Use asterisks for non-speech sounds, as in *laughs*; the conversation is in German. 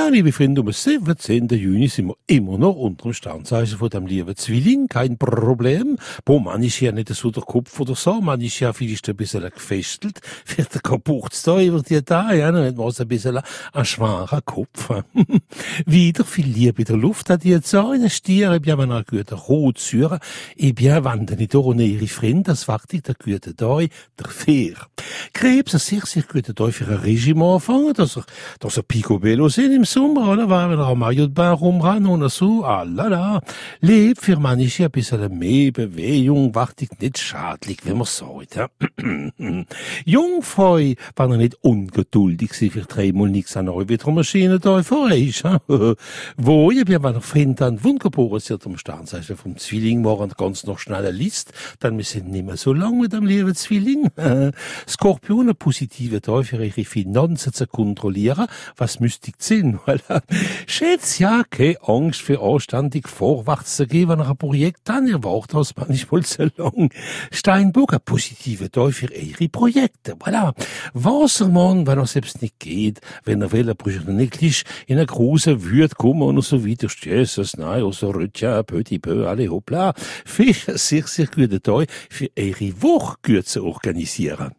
Ja, liebe Freunde, um 17. Juni sind wir immer noch unter dem Sternzeichen von dem lieben Zwilling. Kein Problem. Boah, man ist ja nicht so der Kopf oder so. Man ist ja vielleicht ein bisschen gefesselt. Wird der Geburtstag über die da, ja, dann hat man so ein bisschen einen schwachen Kopf. *laughs* Wieder viel Liebe in der Luft hat die jetzt auch in den Stier. Ich bin eine gute Rotsäure. Ich bin wandern nicht ohne ihre Freunde. Das faktisch der gute Tag, der Vier. Krebs, ein sehr, sehr guter ein Regime anfangen, dass er, dass er Picobello sind im Sommer, oder? Weil wir am Maillot Bain rumrennen oder so, ah la la. Lebt für manche ein bisschen mehr Bewegung, wartig nicht schadlich, wenn man sagt, ja. *clears throat* Jungfrau, wenn er nicht ungeduldig sie für dreimal nichts an euch wieder Maschine da vor ist. Wo, ich bin meiner Freund dann wunderbar, sie hat am Sternzeichen vom Zwilling morgen ganz noch schneller List, dann wir sind nicht mehr so lang mit dem lieben Zwilling. *laughs* Skorpion, ein positiver Tag für ihre Finanzen zu kontrollieren, was müsste ich sehen. *laughs* Schätz, ja, keine Angst für anständig vorwärts zu gehen, wenn ein Projekt dann erwartet hast, manchmal so lang. Steinbock, ein positiver Tag für ihre Projekte, voilà. Wassermann, wenn er selbst nicht geht, wenn er will, er braucht nicht gleich in eine große Würde kommen und so weiter, Jesus, nein, also Rötchen, Petit peu, alle hoppla. Fisch, sehr, sehr guter Tag für ihre Woche gut zu organisieren.